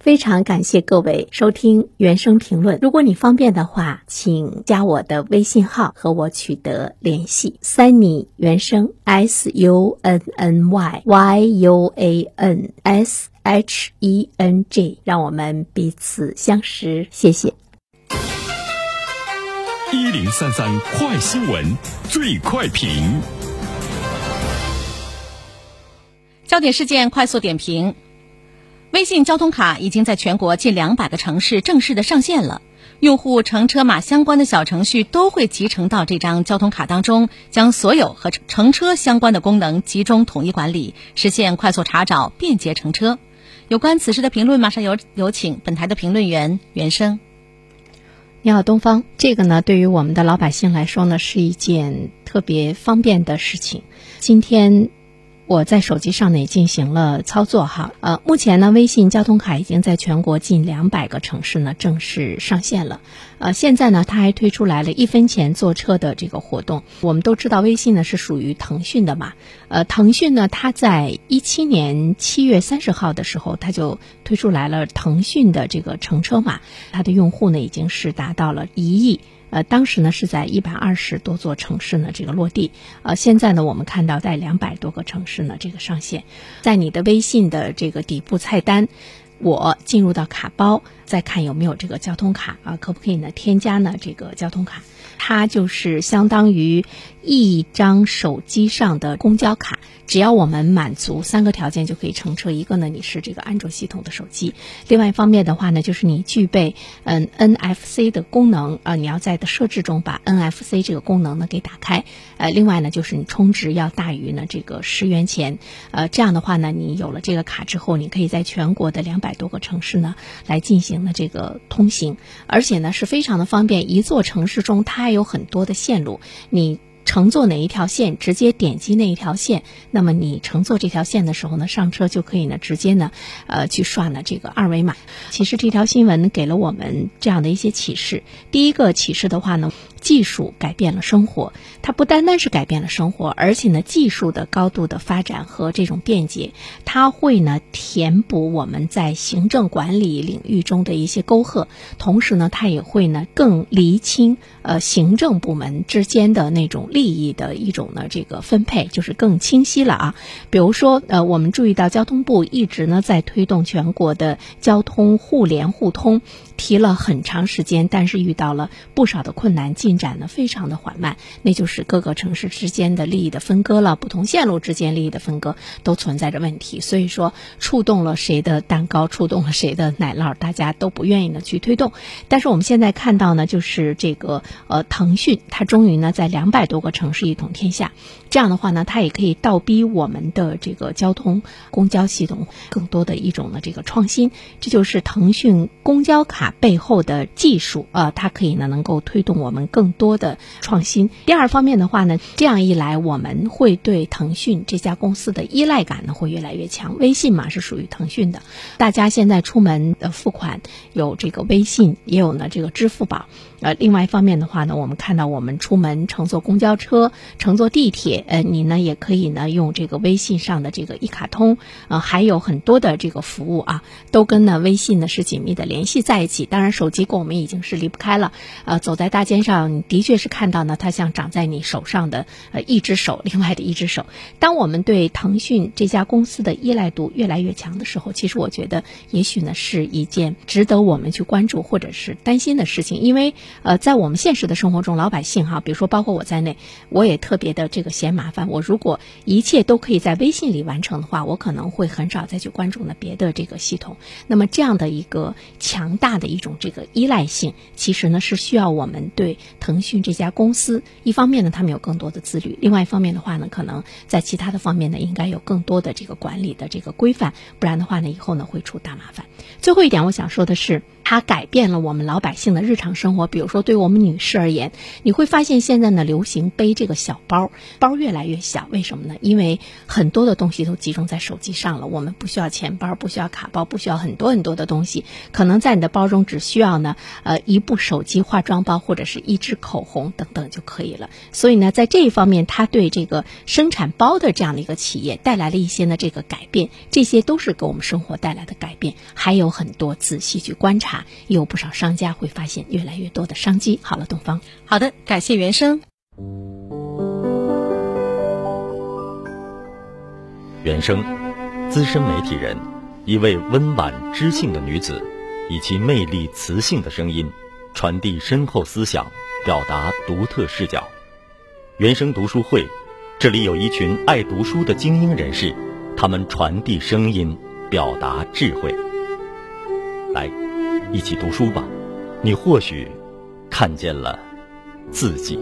非常感谢各位收听原声评论。如果你方便的话，请加我的微信号和我取得联系。Sunny 原声 S U N N Y Y U A N S H E N G，让我们彼此相识。谢谢。一零三三快新闻，最快评。焦点事件快速点评。微信交通卡已经在全国近两百个城市正式的上线了，用户乘车码相关的小程序都会集成到这张交通卡当中，将所有和乘车相关的功能集中统一管理，实现快速查找、便捷乘车。有关此事的评论，马上有有请本台的评论员袁生。你好，东方，这个呢，对于我们的老百姓来说呢，是一件特别方便的事情。今天。我在手机上呢也进行了操作哈，呃，目前呢，微信交通卡已经在全国近两百个城市呢正式上线了，呃，现在呢，它还推出来了一分钱坐车的这个活动。我们都知道微信呢是属于腾讯的嘛，呃，腾讯呢，它在一七年七月三十号的时候，它就推出来了腾讯的这个乘车码，它的用户呢已经是达到了一亿。呃，当时呢是在一百二十多座城市呢这个落地，呃，现在呢我们看到在两百多个城市呢这个上线，在你的微信的这个底部菜单，我进入到卡包，再看有没有这个交通卡啊，可不可以呢添加呢这个交通卡？它就是相当于一张手机上的公交卡，只要我们满足三个条件就可以乘车。一个呢，你是这个安卓系统的手机；另外一方面的话呢，就是你具备嗯 NFC 的功能啊，你要在设置中把 NFC 这个功能呢给打开。呃，另外呢，就是你充值要大于呢这个十元钱。呃，这样的话呢，你有了这个卡之后，你可以在全国的两百百多个城市呢来进行了这个通行，而且呢是非常的方便。一座城市中它还有很多的线路，你乘坐哪一条线，直接点击那一条线，那么你乘坐这条线的时候呢，上车就可以呢，直接呢，呃，去刷呢这个二维码。其实这条新闻给了我们这样的一些启示。第一个启示的话呢。技术改变了生活，它不单单是改变了生活，而且呢，技术的高度的发展和这种便捷，它会呢填补我们在行政管理领域中的一些沟壑，同时呢，它也会呢更厘清呃行政部门之间的那种利益的一种呢这个分配，就是更清晰了啊。比如说呃，我们注意到交通部一直呢在推动全国的交通互联互通。提了很长时间，但是遇到了不少的困难，进进展呢非常的缓慢。那就是各个城市之间的利益的分割了，不同线路之间利益的分割都存在着问题。所以说，触动了谁的蛋糕，触动了谁的奶酪，大家都不愿意呢去推动。但是我们现在看到呢，就是这个呃，腾讯它终于呢在两百多个城市一统天下。这样的话呢，它也可以倒逼我们的这个交通公交系统更多的一种呢这个创新。这就是腾讯公交卡。背后的技术啊，它可以呢能够推动我们更更多的创新。第二方面的话呢，这样一来，我们会对腾讯这家公司的依赖感呢会越来越强。微信嘛是属于腾讯的，大家现在出门的付款有这个微信，也有呢这个支付宝。呃，另外一方面的话呢，我们看到我们出门乘坐公交车、乘坐地铁，呃，你呢也可以呢用这个微信上的这个一卡通，呃，还有很多的这个服务啊，都跟呢微信呢是紧密的联系在一起。当然，手机跟我们已经是离不开了。呃，走在大街上，你的确是看到呢，它像长在你手上的呃一只手，另外的一只手。当我们对腾讯这家公司的依赖度越来越强的时候，其实我觉得也许呢是一件值得我们去关注或者是担心的事情，因为。呃，在我们现实的生活中，老百姓哈，比如说包括我在内，我也特别的这个嫌麻烦。我如果一切都可以在微信里完成的话，我可能会很少再去关注呢别的这个系统。那么这样的一个强大的一种这个依赖性，其实呢是需要我们对腾讯这家公司，一方面呢他们有更多的自律，另外一方面的话呢，可能在其他的方面呢应该有更多的这个管理的这个规范，不然的话呢以后呢会出大麻烦。最后一点我想说的是。它改变了我们老百姓的日常生活。比如说，对我们女士而言，你会发现现在呢流行背这个小包，包越来越小。为什么呢？因为很多的东西都集中在手机上了，我们不需要钱包，不需要卡包，不需要很多很多的东西，可能在你的包中只需要呢，呃，一部手机、化妆包或者是一支口红等等就可以了。所以呢，在这一方面，它对这个生产包的这样的一个企业带来了一些呢这个改变，这些都是给我们生活带来的改变，还有很多仔细去观察，有不少商家会发现越来越多的商机。好了，东方，好的，感谢原生。原生，资深媒体人，一位温婉知性的女子，以其魅力磁性的声音，传递深厚思想，表达独特视角。原生读书会，这里有一群爱读书的精英人士，他们传递声音，表达智慧。来，一起读书吧，你或许看见了自己。